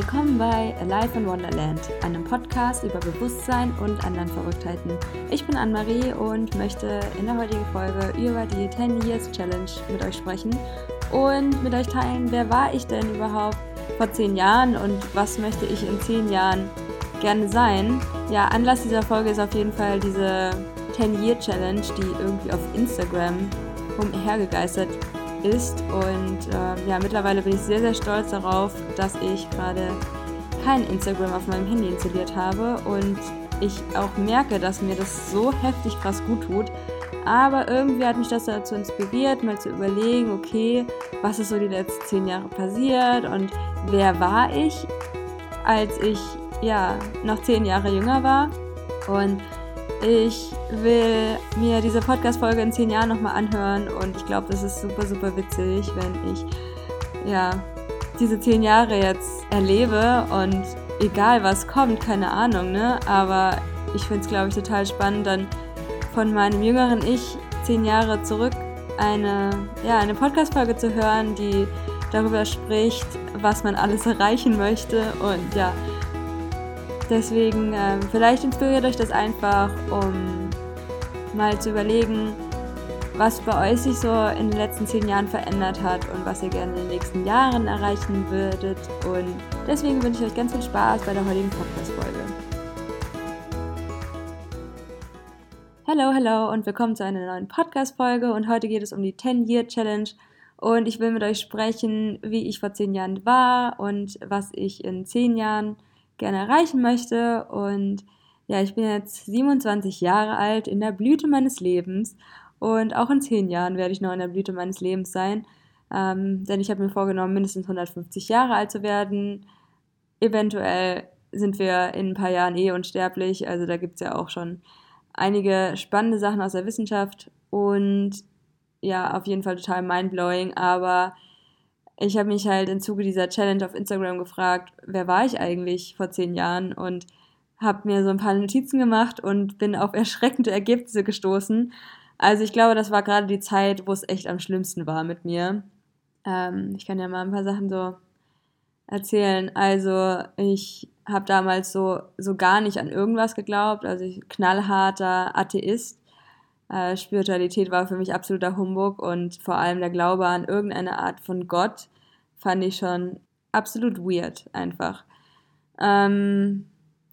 Willkommen bei Alive in Wonderland, einem Podcast über Bewusstsein und anderen Verrücktheiten. Ich bin Anne-Marie und möchte in der heutigen Folge über die 10 Years Challenge mit euch sprechen und mit euch teilen, wer war ich denn überhaupt vor 10 Jahren und was möchte ich in 10 Jahren gerne sein. Ja, Anlass dieser Folge ist auf jeden Fall diese 10 Year Challenge, die irgendwie auf Instagram umhergegeistert ist. Und äh, ja, mittlerweile bin ich sehr, sehr stolz darauf, dass ich gerade kein Instagram auf meinem Handy installiert habe und ich auch merke, dass mir das so heftig krass gut tut. Aber irgendwie hat mich das dazu inspiriert, mal zu überlegen, okay, was ist so die letzten zehn Jahre passiert und wer war ich, als ich ja noch zehn Jahre jünger war. Und ich will mir diese Podcast-Folge in zehn Jahren nochmal anhören und ich glaube, das ist super, super witzig, wenn ich ja diese zehn Jahre jetzt erlebe und egal was kommt, keine Ahnung, ne? Aber ich finde es, glaube ich, total spannend, dann von meinem jüngeren Ich zehn Jahre zurück eine, ja, eine Podcast-Folge zu hören, die darüber spricht, was man alles erreichen möchte und ja, Deswegen, äh, vielleicht inspiriert euch das einfach, um mal zu überlegen, was bei euch sich so in den letzten zehn Jahren verändert hat und was ihr gerne in den nächsten Jahren erreichen würdet. Und deswegen wünsche ich euch ganz viel Spaß bei der heutigen Podcast-Folge. Hallo, hallo und willkommen zu einer neuen Podcast-Folge. Und heute geht es um die 10-Year-Challenge. Und ich will mit euch sprechen, wie ich vor zehn Jahren war und was ich in zehn Jahren gerne erreichen möchte. Und ja, ich bin jetzt 27 Jahre alt, in der Blüte meines Lebens. Und auch in zehn Jahren werde ich noch in der Blüte meines Lebens sein. Ähm, denn ich habe mir vorgenommen, mindestens 150 Jahre alt zu werden. Eventuell sind wir in ein paar Jahren eh unsterblich. Also da gibt es ja auch schon einige spannende Sachen aus der Wissenschaft. Und ja, auf jeden Fall total mindblowing. Aber ich habe mich halt im Zuge dieser Challenge auf Instagram gefragt, wer war ich eigentlich vor zehn Jahren und habe mir so ein paar Notizen gemacht und bin auf erschreckende Ergebnisse gestoßen. Also ich glaube, das war gerade die Zeit, wo es echt am schlimmsten war mit mir. Ähm, ich kann ja mal ein paar Sachen so erzählen. Also ich habe damals so, so gar nicht an irgendwas geglaubt. Also ich knallharter Atheist. Äh, Spiritualität war für mich absoluter Humbug und vor allem der Glaube an irgendeine Art von Gott fand ich schon absolut weird einfach. Ähm,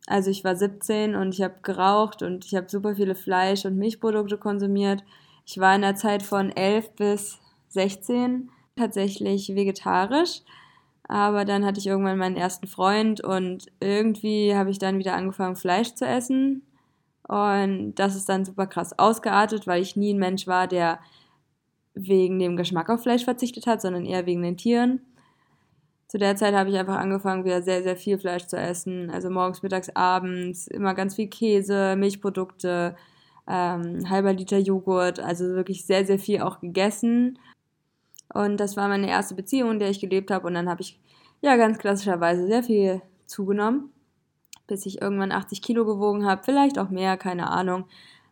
also ich war 17 und ich habe geraucht und ich habe super viele Fleisch- und Milchprodukte konsumiert. Ich war in der Zeit von 11 bis 16 tatsächlich vegetarisch. Aber dann hatte ich irgendwann meinen ersten Freund und irgendwie habe ich dann wieder angefangen, Fleisch zu essen. Und das ist dann super krass ausgeartet, weil ich nie ein Mensch war, der wegen dem Geschmack auf Fleisch verzichtet hat, sondern eher wegen den Tieren. Zu der Zeit habe ich einfach angefangen, wieder sehr, sehr viel Fleisch zu essen. Also morgens, mittags, abends, immer ganz viel Käse, Milchprodukte, ähm, halber Liter Joghurt, also wirklich sehr, sehr viel auch gegessen. Und das war meine erste Beziehung, in der ich gelebt habe. Und dann habe ich ja ganz klassischerweise sehr viel zugenommen bis ich irgendwann 80 Kilo gewogen habe, vielleicht auch mehr, keine Ahnung.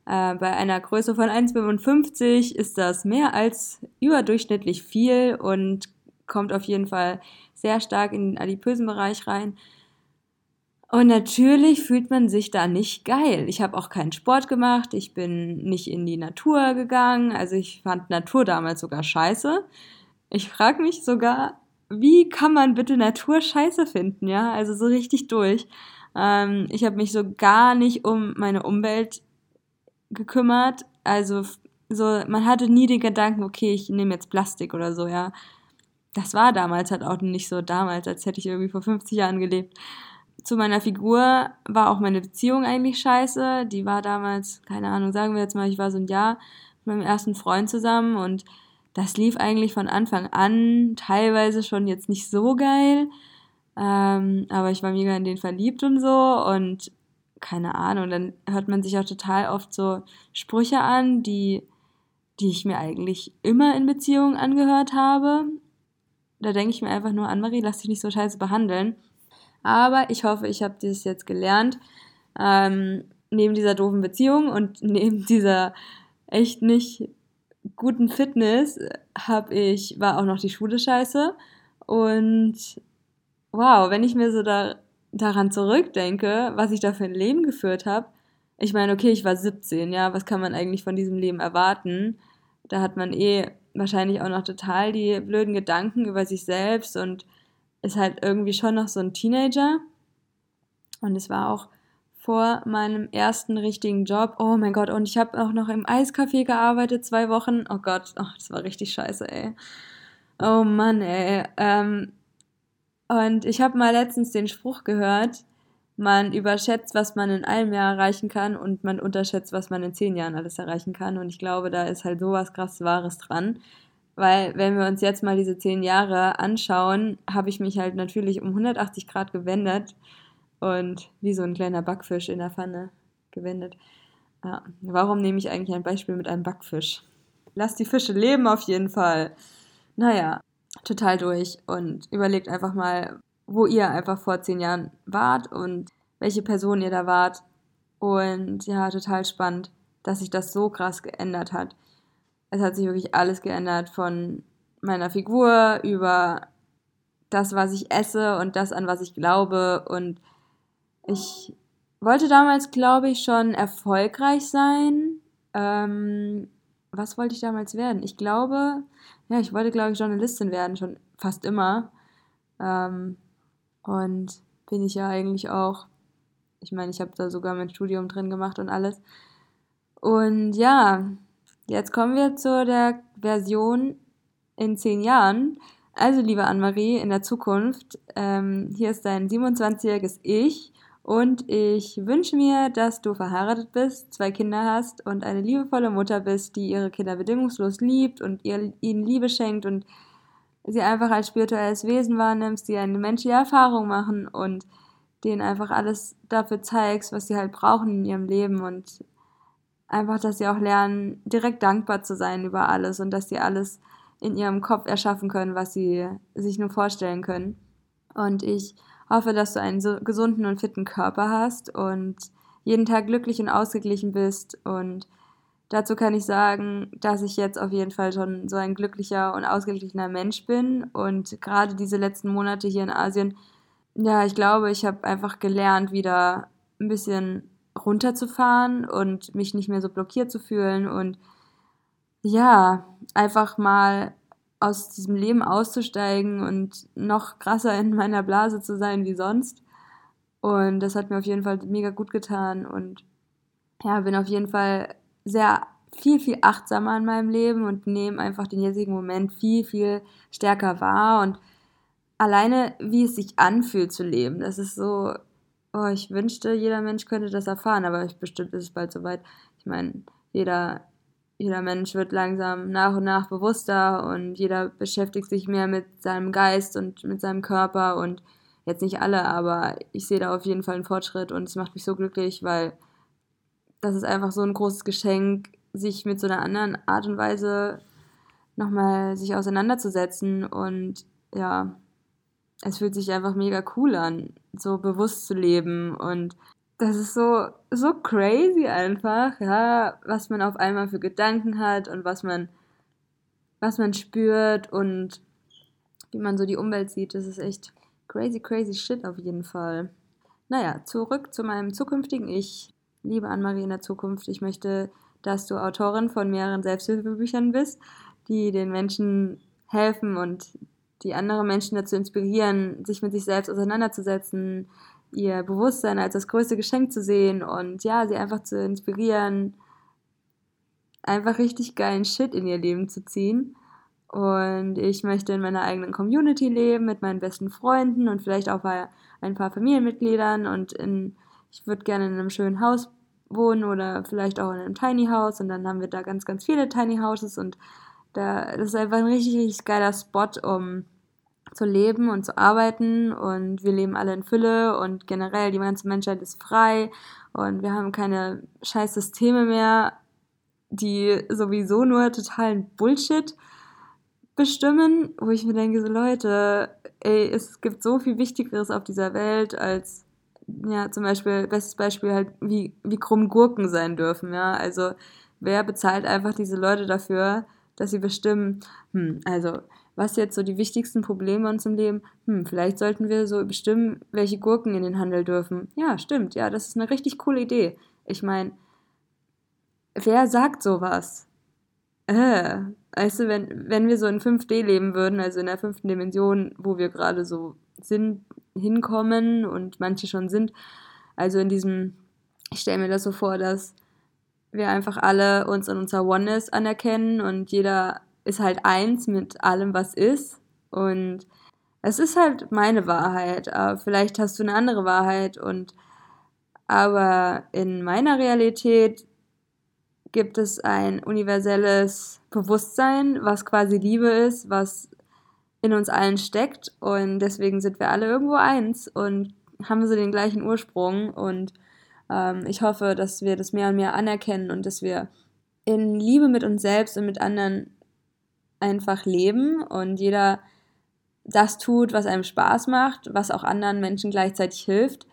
Äh, bei einer Größe von 1,55 ist das mehr als überdurchschnittlich viel und kommt auf jeden Fall sehr stark in den adipösen Bereich rein. Und natürlich fühlt man sich da nicht geil. Ich habe auch keinen Sport gemacht, ich bin nicht in die Natur gegangen, also ich fand Natur damals sogar scheiße. Ich frage mich sogar, wie kann man bitte Natur scheiße finden, ja? Also so richtig durch. Ähm, ich habe mich so gar nicht um meine Umwelt gekümmert. Also so, man hatte nie den Gedanken, okay, ich nehme jetzt Plastik oder so, ja. Das war damals halt auch nicht so damals, als hätte ich irgendwie vor 50 Jahren gelebt. Zu meiner Figur war auch meine Beziehung eigentlich scheiße. Die war damals, keine Ahnung, sagen wir jetzt mal, ich war so ein Jahr mit meinem ersten Freund zusammen und das lief eigentlich von Anfang an teilweise schon jetzt nicht so geil. Ähm, aber ich war mega in den verliebt und so und keine Ahnung, dann hört man sich auch total oft so Sprüche an, die, die ich mir eigentlich immer in Beziehungen angehört habe. Da denke ich mir einfach nur, Anne-Marie, lass dich nicht so scheiße behandeln. Aber ich hoffe, ich habe dieses jetzt gelernt. Ähm, neben dieser doofen Beziehung und neben dieser echt nicht guten Fitness habe ich, war auch noch die Schule scheiße. Und wow, wenn ich mir so da, daran zurückdenke, was ich da für ein Leben geführt habe, ich meine, okay, ich war 17, ja, was kann man eigentlich von diesem Leben erwarten? Da hat man eh wahrscheinlich auch noch total die blöden Gedanken über sich selbst und ist halt irgendwie schon noch so ein Teenager. Und es war auch vor meinem ersten richtigen Job. Oh mein Gott, und ich habe auch noch im Eiscafé gearbeitet, zwei Wochen. Oh Gott, oh, das war richtig scheiße, ey. Oh Mann, ey. Ähm, und ich habe mal letztens den Spruch gehört, man überschätzt, was man in einem Jahr erreichen kann und man unterschätzt, was man in zehn Jahren alles erreichen kann. Und ich glaube, da ist halt sowas krass Wahres dran. Weil wenn wir uns jetzt mal diese zehn Jahre anschauen, habe ich mich halt natürlich um 180 Grad gewendet und wie so ein kleiner Backfisch in der Pfanne gewendet. Ja. Warum nehme ich eigentlich ein Beispiel mit einem Backfisch? Lass die Fische leben auf jeden Fall. Naja, total durch und überlegt einfach mal, wo ihr einfach vor zehn Jahren wart und welche Person ihr da wart. Und ja, total spannend, dass sich das so krass geändert hat. Es hat sich wirklich alles geändert von meiner Figur über das, was ich esse und das, an was ich glaube. Und ich wollte damals, glaube ich, schon erfolgreich sein. Ähm, was wollte ich damals werden? Ich glaube, ja, ich wollte, glaube ich, Journalistin werden, schon fast immer. Ähm, und bin ich ja eigentlich auch. Ich meine, ich habe da sogar mein Studium drin gemacht und alles. Und ja, jetzt kommen wir zu der Version in zehn Jahren. Also, liebe Anne-Marie, in der Zukunft, ähm, hier ist dein 27-jähriges Ich und ich wünsche mir, dass du verheiratet bist, zwei Kinder hast und eine liebevolle Mutter bist, die ihre Kinder bedingungslos liebt und ihr, ihnen Liebe schenkt und sie einfach als spirituelles Wesen wahrnimmst, die eine menschliche Erfahrung machen und denen einfach alles dafür zeigst, was sie halt brauchen in ihrem Leben und einfach, dass sie auch lernen, direkt dankbar zu sein über alles und dass sie alles in ihrem Kopf erschaffen können, was sie sich nur vorstellen können. Und ich hoffe, dass du einen so gesunden und fitten Körper hast und jeden Tag glücklich und ausgeglichen bist und Dazu kann ich sagen, dass ich jetzt auf jeden Fall schon so ein glücklicher und ausgeglichener Mensch bin. Und gerade diese letzten Monate hier in Asien, ja, ich glaube, ich habe einfach gelernt, wieder ein bisschen runterzufahren und mich nicht mehr so blockiert zu fühlen und ja, einfach mal aus diesem Leben auszusteigen und noch krasser in meiner Blase zu sein wie sonst. Und das hat mir auf jeden Fall mega gut getan und ja, bin auf jeden Fall sehr viel, viel achtsamer in meinem Leben und nehme einfach den jetzigen Moment viel, viel stärker wahr und alleine, wie es sich anfühlt zu leben, das ist so, oh, ich wünschte, jeder Mensch könnte das erfahren, aber ich, bestimmt ist es bald soweit. Ich meine, jeder, jeder Mensch wird langsam nach und nach bewusster und jeder beschäftigt sich mehr mit seinem Geist und mit seinem Körper und jetzt nicht alle, aber ich sehe da auf jeden Fall einen Fortschritt und es macht mich so glücklich, weil das ist einfach so ein großes Geschenk, sich mit so einer anderen Art und Weise nochmal sich auseinanderzusetzen und ja, es fühlt sich einfach mega cool an, so bewusst zu leben und das ist so, so crazy einfach, ja, was man auf einmal für Gedanken hat und was man, was man spürt und wie man so die Umwelt sieht. Das ist echt crazy, crazy shit auf jeden Fall. Naja, zurück zu meinem zukünftigen Ich liebe Anne-Marie in der Zukunft, ich möchte, dass du Autorin von mehreren Selbsthilfebüchern bist, die den Menschen helfen und die andere Menschen dazu inspirieren, sich mit sich selbst auseinanderzusetzen, ihr Bewusstsein als das größte Geschenk zu sehen und ja, sie einfach zu inspirieren, einfach richtig geilen Shit in ihr Leben zu ziehen. Und ich möchte in meiner eigenen Community leben, mit meinen besten Freunden und vielleicht auch bei ein paar Familienmitgliedern. Und in, ich würde gerne in einem schönen Haus wohnen oder vielleicht auch in einem Tiny House. Und dann haben wir da ganz, ganz viele Tiny Houses. Und da, das ist einfach ein richtig, richtig geiler Spot, um zu leben und zu arbeiten und wir leben alle in Fülle und generell die ganze Menschheit ist frei und wir haben keine scheiß Systeme mehr, die sowieso nur totalen Bullshit bestimmen, wo ich mir denke, so Leute, ey, es gibt so viel Wichtigeres auf dieser Welt als ja, zum Beispiel, bestes Beispiel halt, wie, wie krumm Gurken sein dürfen, ja. Also, wer bezahlt einfach diese Leute dafür, dass sie bestimmen, hm, also, was jetzt so die wichtigsten Probleme uns im Leben? Hm, vielleicht sollten wir so bestimmen, welche Gurken in den Handel dürfen. Ja, stimmt, ja, das ist eine richtig coole Idee. Ich meine, wer sagt sowas? Äh, weißt du, wenn, wenn wir so in 5D leben würden, also in der fünften Dimension, wo wir gerade so sind, hinkommen und manche schon sind, also in diesem, ich stelle mir das so vor, dass wir einfach alle uns in unserer Oneness anerkennen und jeder ist halt eins mit allem, was ist. Und es ist halt meine Wahrheit. Aber vielleicht hast du eine andere Wahrheit und aber in meiner Realität gibt es ein universelles Bewusstsein, was quasi Liebe ist, was in uns allen steckt und deswegen sind wir alle irgendwo eins und haben so den gleichen Ursprung und ähm, ich hoffe, dass wir das mehr und mehr anerkennen und dass wir in Liebe mit uns selbst und mit anderen einfach leben und jeder das tut, was einem Spaß macht, was auch anderen Menschen gleichzeitig hilft.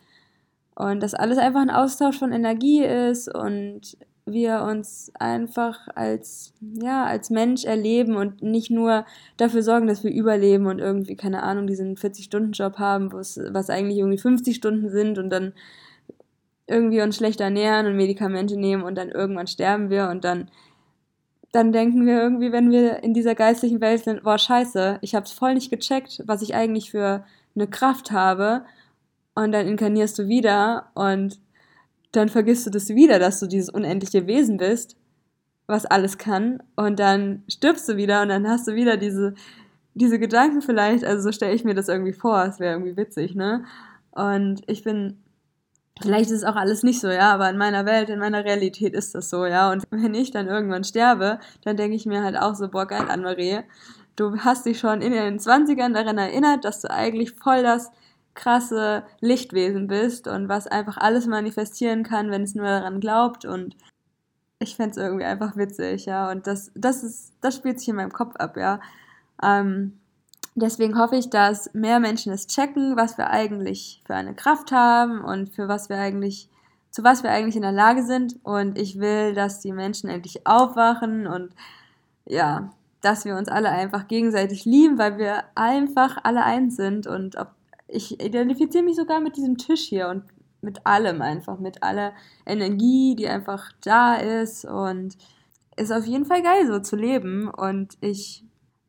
Und dass alles einfach ein Austausch von Energie ist und wir uns einfach als, ja, als Mensch erleben und nicht nur dafür sorgen, dass wir überleben und irgendwie, keine Ahnung, diesen 40-Stunden-Job haben, was eigentlich irgendwie 50 Stunden sind und dann irgendwie uns schlecht ernähren und Medikamente nehmen und dann irgendwann sterben wir und dann dann denken wir irgendwie, wenn wir in dieser geistlichen Welt sind, boah, scheiße, ich hab's voll nicht gecheckt, was ich eigentlich für eine Kraft habe. Und dann inkarnierst du wieder und dann vergisst du das wieder, dass du dieses unendliche Wesen bist, was alles kann. Und dann stirbst du wieder und dann hast du wieder diese, diese Gedanken vielleicht. Also so stelle ich mir das irgendwie vor. Es wäre irgendwie witzig, ne? Und ich bin Vielleicht ist es auch alles nicht so, ja, aber in meiner Welt, in meiner Realität ist das so, ja. Und wenn ich dann irgendwann sterbe, dann denke ich mir halt auch so, boah, geil, Anne-Marie, du hast dich schon in den 20ern daran erinnert, dass du eigentlich voll das krasse Lichtwesen bist und was einfach alles manifestieren kann, wenn es nur daran glaubt und ich fände es irgendwie einfach witzig, ja. Und das, das ist, das spielt sich in meinem Kopf ab, ja. Ähm, Deswegen hoffe ich, dass mehr Menschen es checken, was wir eigentlich für eine Kraft haben und für was wir eigentlich, zu was wir eigentlich in der Lage sind. Und ich will, dass die Menschen endlich aufwachen und ja, dass wir uns alle einfach gegenseitig lieben, weil wir einfach alle eins sind. Und ob, ich identifiziere mich sogar mit diesem Tisch hier und mit allem einfach, mit aller Energie, die einfach da ist. Und ist auf jeden Fall geil, so zu leben. Und ich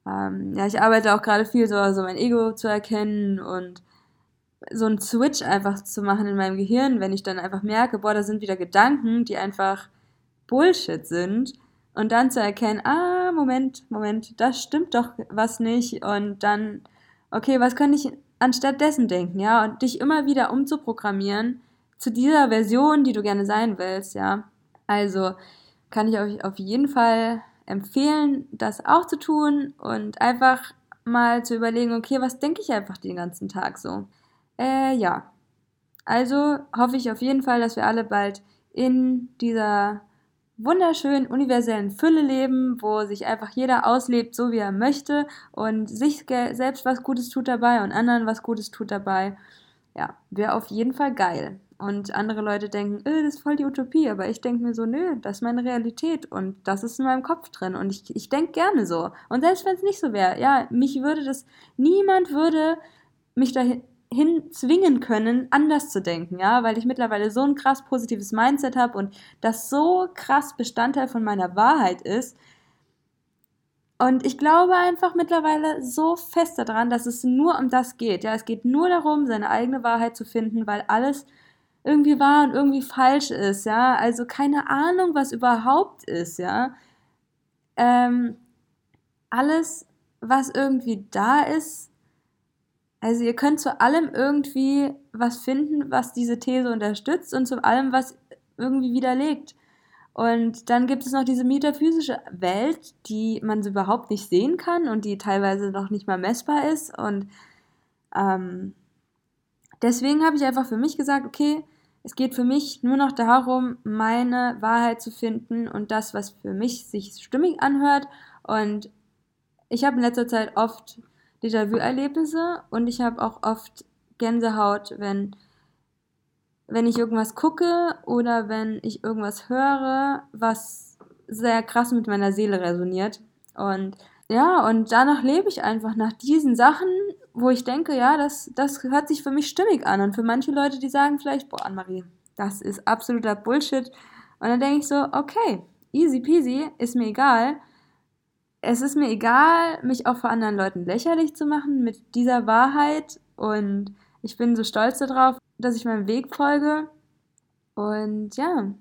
ähm, ja, ich arbeite auch gerade viel so, so mein Ego zu erkennen und so einen Switch einfach zu machen in meinem Gehirn, wenn ich dann einfach merke, boah, da sind wieder Gedanken, die einfach Bullshit sind. Und dann zu erkennen, ah, Moment, Moment, das stimmt doch was nicht. Und dann, okay, was kann ich anstatt dessen denken, ja, und dich immer wieder umzuprogrammieren zu dieser Version, die du gerne sein willst, ja. Also kann ich euch auf jeden Fall empfehlen, das auch zu tun und einfach mal zu überlegen, okay, was denke ich einfach den ganzen Tag so? Äh, ja. Also hoffe ich auf jeden Fall, dass wir alle bald in dieser wunderschönen universellen Fülle leben, wo sich einfach jeder auslebt, so wie er möchte und sich selbst was Gutes tut dabei und anderen was Gutes tut dabei. Ja, wäre auf jeden Fall geil. Und andere Leute denken, äh, das ist voll die Utopie, aber ich denke mir so, nö, das ist meine Realität und das ist in meinem Kopf drin und ich, ich denke gerne so. Und selbst wenn es nicht so wäre, ja, mich würde das, niemand würde mich dahin zwingen können, anders zu denken, ja, weil ich mittlerweile so ein krass positives Mindset habe und das so krass Bestandteil von meiner Wahrheit ist. Und ich glaube einfach mittlerweile so fest daran, dass es nur um das geht. Ja, es geht nur darum, seine eigene Wahrheit zu finden, weil alles irgendwie wahr und irgendwie falsch ist, ja. Also keine Ahnung, was überhaupt ist, ja. Ähm, alles, was irgendwie da ist, also ihr könnt zu allem irgendwie was finden, was diese These unterstützt und zu allem, was irgendwie widerlegt. Und dann gibt es noch diese metaphysische Welt, die man so überhaupt nicht sehen kann und die teilweise noch nicht mal messbar ist. Und ähm, deswegen habe ich einfach für mich gesagt, okay, es geht für mich nur noch darum, meine Wahrheit zu finden und das, was für mich sich stimmig anhört. Und ich habe in letzter Zeit oft Déjà-vu-Erlebnisse und ich habe auch oft Gänsehaut, wenn, wenn ich irgendwas gucke oder wenn ich irgendwas höre, was sehr krass mit meiner Seele resoniert. Und ja, und danach lebe ich einfach nach diesen Sachen, wo ich denke, ja, das, das hört sich für mich stimmig an. Und für manche Leute, die sagen vielleicht, boah, Anne-Marie, das ist absoluter Bullshit. Und dann denke ich so, okay, easy peasy, ist mir egal. Es ist mir egal, mich auch vor anderen Leuten lächerlich zu machen mit dieser Wahrheit. Und ich bin so stolz darauf, dass ich meinem Weg folge. Und ja,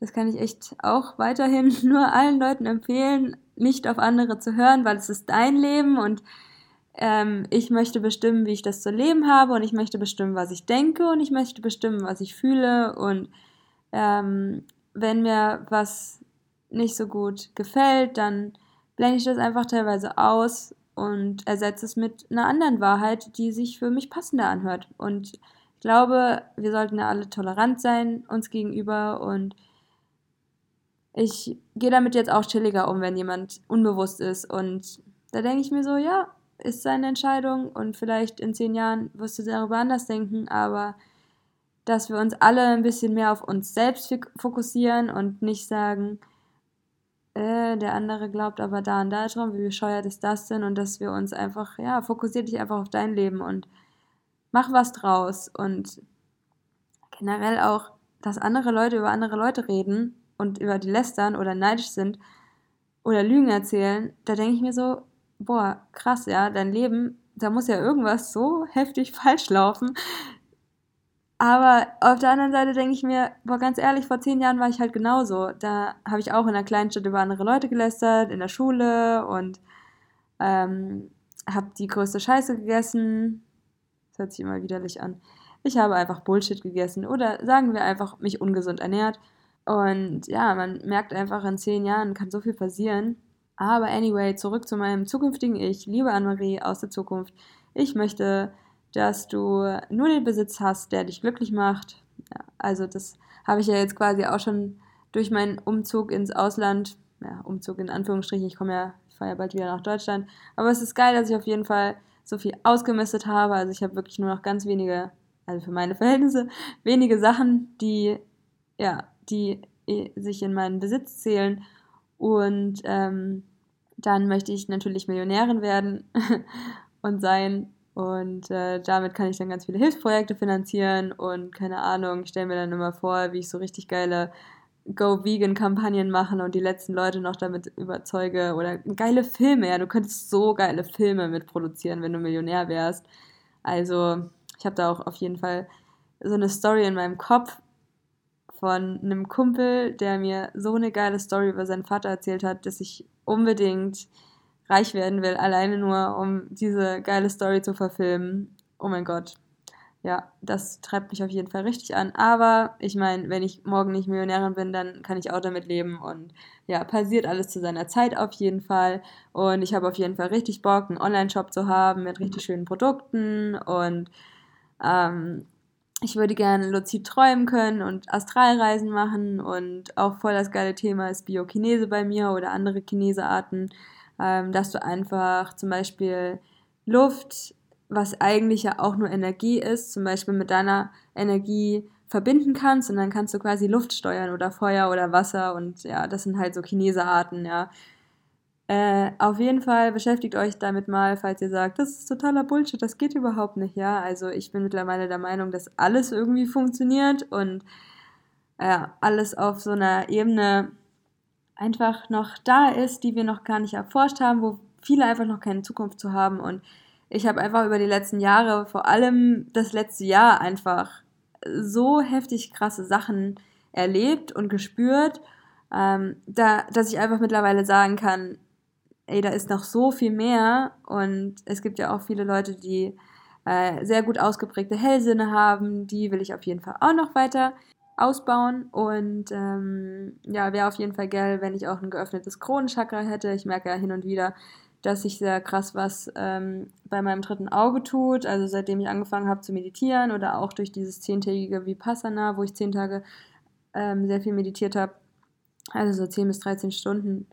das kann ich echt auch weiterhin nur allen Leuten empfehlen, nicht auf andere zu hören, weil es ist dein Leben und ähm, ich möchte bestimmen, wie ich das zu leben habe und ich möchte bestimmen, was ich denke und ich möchte bestimmen, was ich fühle und ähm, wenn mir was nicht so gut gefällt, dann blende ich das einfach teilweise aus und ersetze es mit einer anderen Wahrheit, die sich für mich passender anhört. Und ich glaube, wir sollten ja alle tolerant sein uns gegenüber und ich gehe damit jetzt auch chilliger um, wenn jemand unbewusst ist. Und da denke ich mir so, ja, ist seine Entscheidung und vielleicht in zehn Jahren wirst du darüber anders denken, aber dass wir uns alle ein bisschen mehr auf uns selbst fokussieren und nicht sagen, äh, der andere glaubt aber da und da dran, wie bescheuert ist das denn? Und dass wir uns einfach, ja, fokussier dich einfach auf dein Leben und mach was draus. Und generell auch, dass andere Leute über andere Leute reden und über die lästern oder neidisch sind oder Lügen erzählen, da denke ich mir so, boah, krass, ja, dein Leben, da muss ja irgendwas so heftig falsch laufen. Aber auf der anderen Seite denke ich mir, boah, ganz ehrlich, vor zehn Jahren war ich halt genauso. Da habe ich auch in einer kleinen Stadt über andere Leute gelästert, in der Schule und ähm, habe die größte Scheiße gegessen. Das hört sich immer widerlich an. Ich habe einfach Bullshit gegessen oder sagen wir einfach mich ungesund ernährt. Und ja, man merkt einfach, in zehn Jahren kann so viel passieren. Aber anyway, zurück zu meinem zukünftigen Ich. Liebe Anne-Marie aus der Zukunft. Ich möchte, dass du nur den Besitz hast, der dich glücklich macht. Ja, also das habe ich ja jetzt quasi auch schon durch meinen Umzug ins Ausland, ja, Umzug in Anführungsstrichen, ich komme ja, ich fahre ja bald wieder nach Deutschland. Aber es ist geil, dass ich auf jeden Fall so viel ausgemistet habe. Also ich habe wirklich nur noch ganz wenige, also für meine Verhältnisse, wenige Sachen, die ja die äh, sich in meinen Besitz zählen. Und ähm, dann möchte ich natürlich Millionärin werden und sein. Und äh, damit kann ich dann ganz viele Hilfsprojekte finanzieren und keine Ahnung, ich stelle mir dann immer vor, wie ich so richtig geile Go-Vegan-Kampagnen mache und die letzten Leute noch damit überzeuge. Oder geile Filme, ja, du könntest so geile Filme mitproduzieren, wenn du Millionär wärst. Also, ich habe da auch auf jeden Fall so eine Story in meinem Kopf, von einem Kumpel, der mir so eine geile Story über seinen Vater erzählt hat, dass ich unbedingt reich werden will, alleine nur, um diese geile Story zu verfilmen. Oh mein Gott. Ja, das treibt mich auf jeden Fall richtig an. Aber ich meine, wenn ich morgen nicht Millionärin bin, dann kann ich auch damit leben. Und ja, passiert alles zu seiner Zeit auf jeden Fall. Und ich habe auf jeden Fall richtig Bock, einen Online-Shop zu haben mit richtig schönen Produkten und ähm, ich würde gerne luzid träumen können und Astralreisen machen und auch voll das geile Thema ist Biokinese bei mir oder andere Kinesearten, ähm, dass du einfach zum Beispiel Luft, was eigentlich ja auch nur Energie ist, zum Beispiel mit deiner Energie verbinden kannst und dann kannst du quasi Luft steuern oder Feuer oder Wasser und ja, das sind halt so Kinesearten, ja. Äh, auf jeden Fall beschäftigt euch damit mal, falls ihr sagt, das ist totaler Bullshit, das geht überhaupt nicht, ja. Also ich bin mittlerweile der Meinung, dass alles irgendwie funktioniert und äh, alles auf so einer Ebene einfach noch da ist, die wir noch gar nicht erforscht haben, wo viele einfach noch keine Zukunft zu haben. Und ich habe einfach über die letzten Jahre, vor allem das letzte Jahr, einfach so heftig krasse Sachen erlebt und gespürt, ähm, da, dass ich einfach mittlerweile sagen kann, ey, da ist noch so viel mehr und es gibt ja auch viele Leute, die äh, sehr gut ausgeprägte Hellsinne haben, die will ich auf jeden Fall auch noch weiter ausbauen und ähm, ja, wäre auf jeden Fall geil, wenn ich auch ein geöffnetes Kronenchakra hätte. Ich merke ja hin und wieder, dass sich sehr krass was ähm, bei meinem dritten Auge tut. Also seitdem ich angefangen habe zu meditieren oder auch durch dieses zehntägige Vipassana, wo ich zehn Tage ähm, sehr viel meditiert habe, also so 10 bis 13 Stunden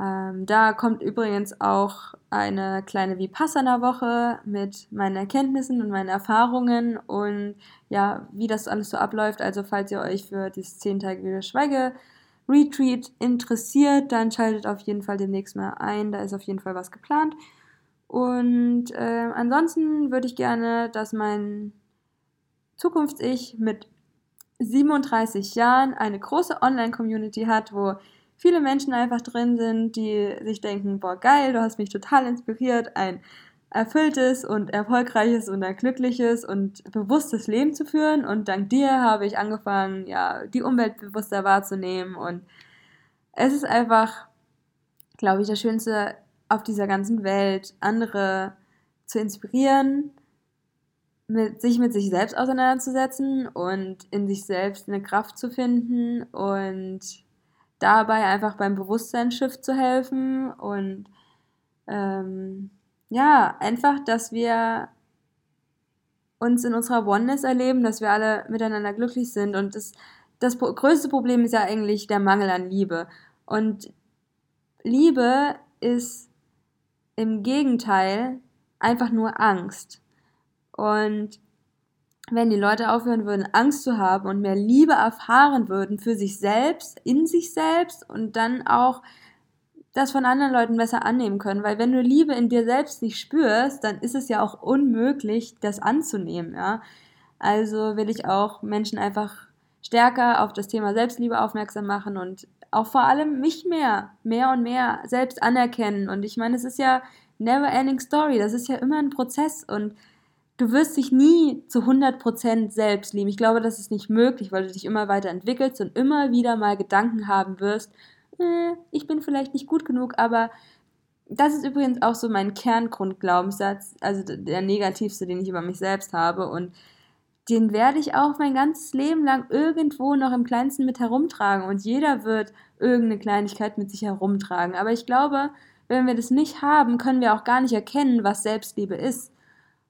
ähm, da kommt übrigens auch eine kleine Vipassana-Woche mit meinen Erkenntnissen und meinen Erfahrungen und ja, wie das alles so abläuft. Also falls ihr euch für dieses zehntägige Retreat interessiert, dann schaltet auf jeden Fall demnächst mal ein. Da ist auf jeden Fall was geplant. Und äh, ansonsten würde ich gerne, dass mein Zukunfts-Ich mit 37 Jahren eine große Online-Community hat, wo viele Menschen einfach drin sind, die sich denken, boah, geil, du hast mich total inspiriert, ein erfülltes und erfolgreiches und ein glückliches und bewusstes Leben zu führen. Und dank dir habe ich angefangen, ja, die Umwelt bewusster wahrzunehmen. Und es ist einfach, glaube ich, das Schönste auf dieser ganzen Welt, andere zu inspirieren, mit, sich mit sich selbst auseinanderzusetzen und in sich selbst eine Kraft zu finden und dabei einfach beim Bewusstseinsschiff zu helfen und ähm, ja, einfach, dass wir uns in unserer Oneness erleben, dass wir alle miteinander glücklich sind und das, das größte Problem ist ja eigentlich der Mangel an Liebe und Liebe ist im Gegenteil einfach nur Angst. Und wenn die Leute aufhören würden, Angst zu haben und mehr Liebe erfahren würden für sich selbst, in sich selbst und dann auch das von anderen Leuten besser annehmen können. Weil wenn du Liebe in dir selbst nicht spürst, dann ist es ja auch unmöglich, das anzunehmen, ja. Also will ich auch Menschen einfach stärker auf das Thema Selbstliebe aufmerksam machen und auch vor allem mich mehr, mehr und mehr selbst anerkennen. Und ich meine, es ist ja never ending story. Das ist ja immer ein Prozess und du wirst dich nie zu 100% selbst lieben. Ich glaube, das ist nicht möglich, weil du dich immer weiter entwickelst und immer wieder mal Gedanken haben wirst, äh, ich bin vielleicht nicht gut genug, aber das ist übrigens auch so mein Kerngrundglaubenssatz, also der negativste, den ich über mich selbst habe und den werde ich auch mein ganzes Leben lang irgendwo noch im kleinsten mit herumtragen und jeder wird irgendeine Kleinigkeit mit sich herumtragen. Aber ich glaube, wenn wir das nicht haben, können wir auch gar nicht erkennen, was Selbstliebe ist.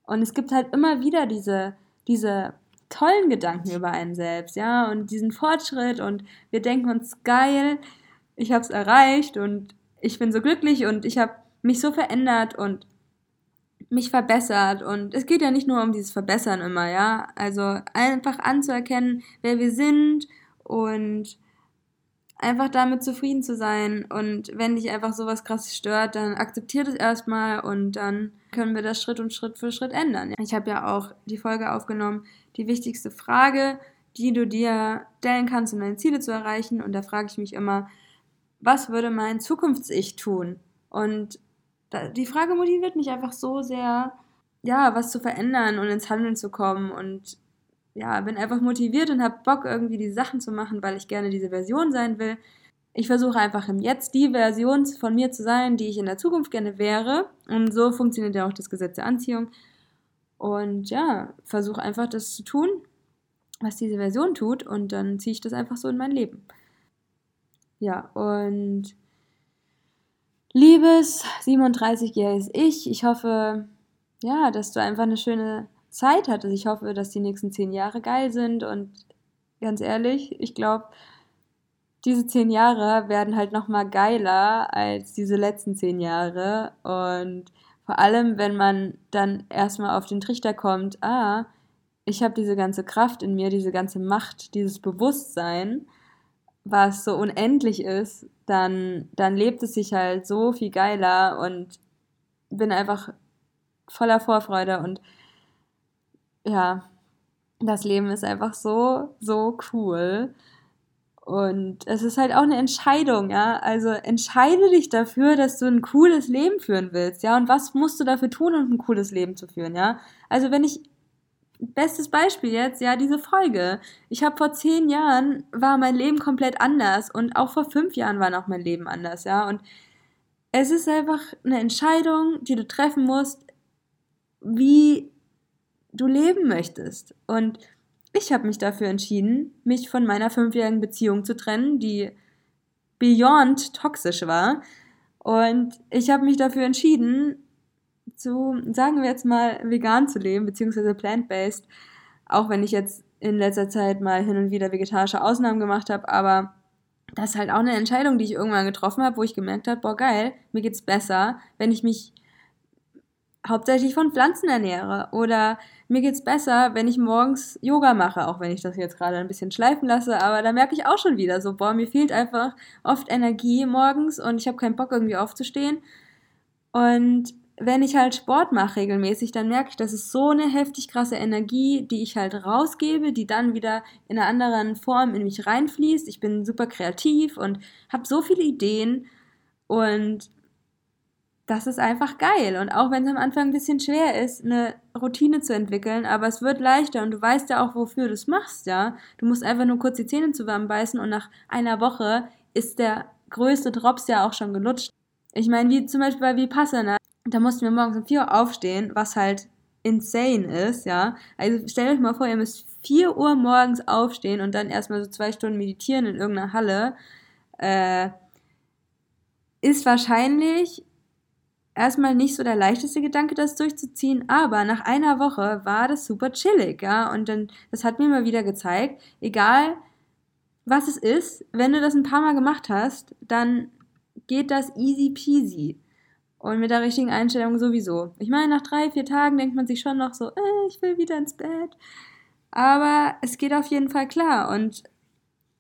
Und es gibt halt immer wieder diese, diese tollen Gedanken über einen selbst, ja, und diesen Fortschritt und wir denken uns, geil, ich habe es erreicht und ich bin so glücklich und ich habe mich so verändert und mich verbessert. Und es geht ja nicht nur um dieses Verbessern immer, ja. Also einfach anzuerkennen, wer wir sind und einfach damit zufrieden zu sein. Und wenn dich einfach sowas krasses stört, dann akzeptiert es erstmal und dann können wir das Schritt und Schritt für Schritt ändern. Ich habe ja auch die Folge aufgenommen, die wichtigste Frage, die du dir stellen kannst, um deine Ziele zu erreichen. Und da frage ich mich immer, was würde mein Zukunfts-Ich tun? Und die Frage motiviert mich einfach so sehr, ja, was zu verändern und ins Handeln zu kommen und ja, bin einfach motiviert und habe Bock, irgendwie die Sachen zu machen, weil ich gerne diese Version sein will. Ich versuche einfach im Jetzt die Version von mir zu sein, die ich in der Zukunft gerne wäre. Und so funktioniert ja auch das Gesetz der Anziehung. Und ja, versuche einfach das zu tun, was diese Version tut. Und dann ziehe ich das einfach so in mein Leben. Ja, und liebes 37-jähriges Ich, ich hoffe, ja, dass du einfach eine schöne Zeit hattest. Ich hoffe, dass die nächsten zehn Jahre geil sind. Und ganz ehrlich, ich glaube, diese zehn Jahre werden halt nochmal geiler als diese letzten zehn Jahre. Und vor allem, wenn man dann erstmal auf den Trichter kommt, ah, ich habe diese ganze Kraft in mir, diese ganze Macht, dieses Bewusstsein, was so unendlich ist, dann, dann lebt es sich halt so viel geiler und bin einfach voller Vorfreude. Und ja, das Leben ist einfach so, so cool. Und es ist halt auch eine Entscheidung, ja. Also entscheide dich dafür, dass du ein cooles Leben führen willst, ja. Und was musst du dafür tun, um ein cooles Leben zu führen, ja? Also wenn ich, bestes Beispiel jetzt, ja, diese Folge. Ich habe vor zehn Jahren war mein Leben komplett anders und auch vor fünf Jahren war noch mein Leben anders, ja. Und es ist einfach eine Entscheidung, die du treffen musst, wie du leben möchtest. Und ich habe mich dafür entschieden, mich von meiner fünfjährigen Beziehung zu trennen, die beyond toxisch war. Und ich habe mich dafür entschieden, zu, sagen wir jetzt mal, vegan zu leben, beziehungsweise plant-based. Auch wenn ich jetzt in letzter Zeit mal hin und wieder vegetarische Ausnahmen gemacht habe, aber das ist halt auch eine Entscheidung, die ich irgendwann getroffen habe, wo ich gemerkt habe, boah geil, mir geht's besser, wenn ich mich hauptsächlich von Pflanzen ernähre oder mir geht es besser, wenn ich morgens Yoga mache, auch wenn ich das jetzt gerade ein bisschen schleifen lasse, aber da merke ich auch schon wieder so, boah, mir fehlt einfach oft Energie morgens und ich habe keinen Bock irgendwie aufzustehen. Und wenn ich halt Sport mache regelmäßig, dann merke ich, das ist so eine heftig krasse Energie, die ich halt rausgebe, die dann wieder in einer anderen Form in mich reinfließt. Ich bin super kreativ und habe so viele Ideen und das ist einfach geil. Und auch wenn es am Anfang ein bisschen schwer ist, eine Routine zu entwickeln, aber es wird leichter und du weißt ja auch, wofür du es machst, ja. Du musst einfach nur kurz die Zähne zusammenbeißen und nach einer Woche ist der größte Drops ja auch schon gelutscht. Ich meine, wie zum Beispiel bei Vipassana, da mussten wir morgens um 4 Uhr aufstehen, was halt insane ist, ja. Also stellt euch mal vor, ihr müsst 4 Uhr morgens aufstehen und dann erstmal so zwei Stunden meditieren in irgendeiner Halle. Äh, ist wahrscheinlich erstmal nicht so der leichteste Gedanke, das durchzuziehen, aber nach einer Woche war das super chillig, ja. Und dann, das hat mir mal wieder gezeigt, egal was es ist, wenn du das ein paar Mal gemacht hast, dann geht das easy peasy. Und mit der richtigen Einstellung sowieso. Ich meine, nach drei, vier Tagen denkt man sich schon noch so, äh, ich will wieder ins Bett. Aber es geht auf jeden Fall klar. Und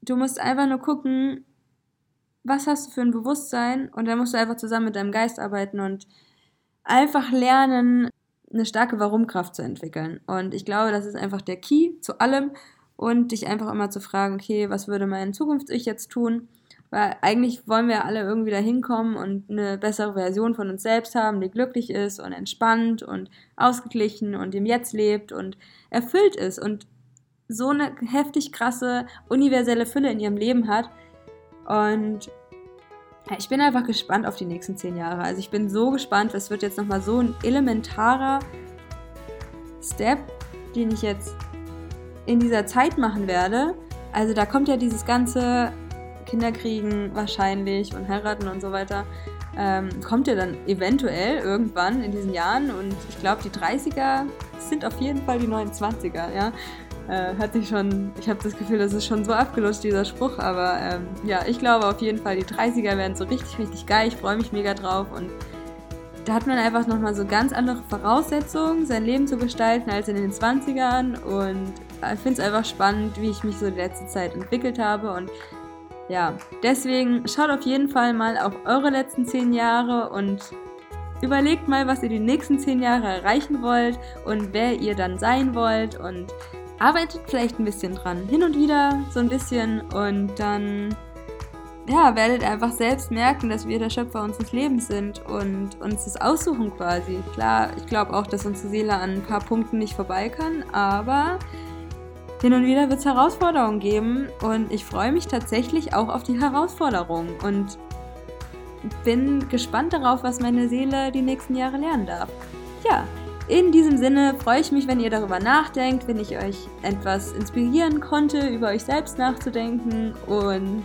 du musst einfach nur gucken, was hast du für ein Bewusstsein und dann musst du einfach zusammen mit deinem Geist arbeiten und einfach lernen, eine starke Warum-Kraft zu entwickeln. Und ich glaube, das ist einfach der Key zu allem und dich einfach immer zu fragen, okay, was würde mein Zukunfts-Ich jetzt tun? Weil eigentlich wollen wir alle irgendwie da hinkommen und eine bessere Version von uns selbst haben, die glücklich ist und entspannt und ausgeglichen und im Jetzt lebt und erfüllt ist und so eine heftig krasse universelle Fülle in ihrem Leben hat, und ich bin einfach gespannt auf die nächsten zehn Jahre. Also ich bin so gespannt, es wird jetzt nochmal so ein elementarer Step, den ich jetzt in dieser Zeit machen werde. Also da kommt ja dieses ganze Kinderkriegen wahrscheinlich und heiraten und so weiter. Ähm, kommt ja dann eventuell irgendwann in diesen Jahren und ich glaube, die 30er sind auf jeden Fall die 29er, ja. Äh, hat sich schon, ich habe das Gefühl, das ist schon so abgelutscht, dieser Spruch, aber ähm, ja, ich glaube auf jeden Fall, die 30er werden so richtig, richtig geil. Ich freue mich mega drauf und da hat man einfach nochmal so ganz andere Voraussetzungen, sein Leben zu gestalten als in den 20ern und ich finde es einfach spannend, wie ich mich so die letzte Zeit entwickelt habe und ja, deswegen schaut auf jeden Fall mal auf eure letzten 10 Jahre und überlegt mal, was ihr die nächsten 10 Jahre erreichen wollt und wer ihr dann sein wollt und arbeitet vielleicht ein bisschen dran, hin und wieder so ein bisschen und dann ja, werdet einfach selbst merken, dass wir der Schöpfer unseres Lebens sind und uns das aussuchen quasi. Klar, ich glaube auch, dass unsere Seele an ein paar Punkten nicht vorbei kann, aber hin und wieder wird es Herausforderungen geben und ich freue mich tatsächlich auch auf die Herausforderungen und bin gespannt darauf, was meine Seele die nächsten Jahre lernen darf. Ja, in diesem Sinne freue ich mich, wenn ihr darüber nachdenkt, wenn ich euch etwas inspirieren konnte, über euch selbst nachzudenken. Und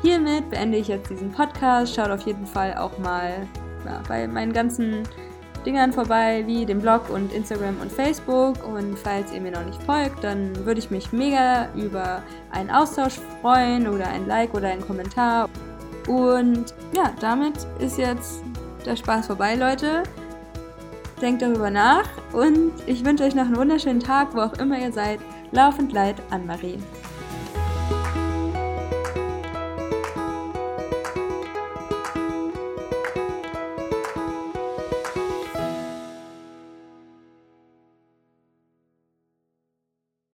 hiermit beende ich jetzt diesen Podcast. Schaut auf jeden Fall auch mal ja, bei meinen ganzen Dingern vorbei, wie dem Blog und Instagram und Facebook. Und falls ihr mir noch nicht folgt, dann würde ich mich mega über einen Austausch freuen oder ein Like oder einen Kommentar. Und ja, damit ist jetzt der Spaß vorbei, Leute denkt darüber nach und ich wünsche euch noch einen wunderschönen Tag, wo auch immer ihr seid. Laufend Leid, Anne-Marie.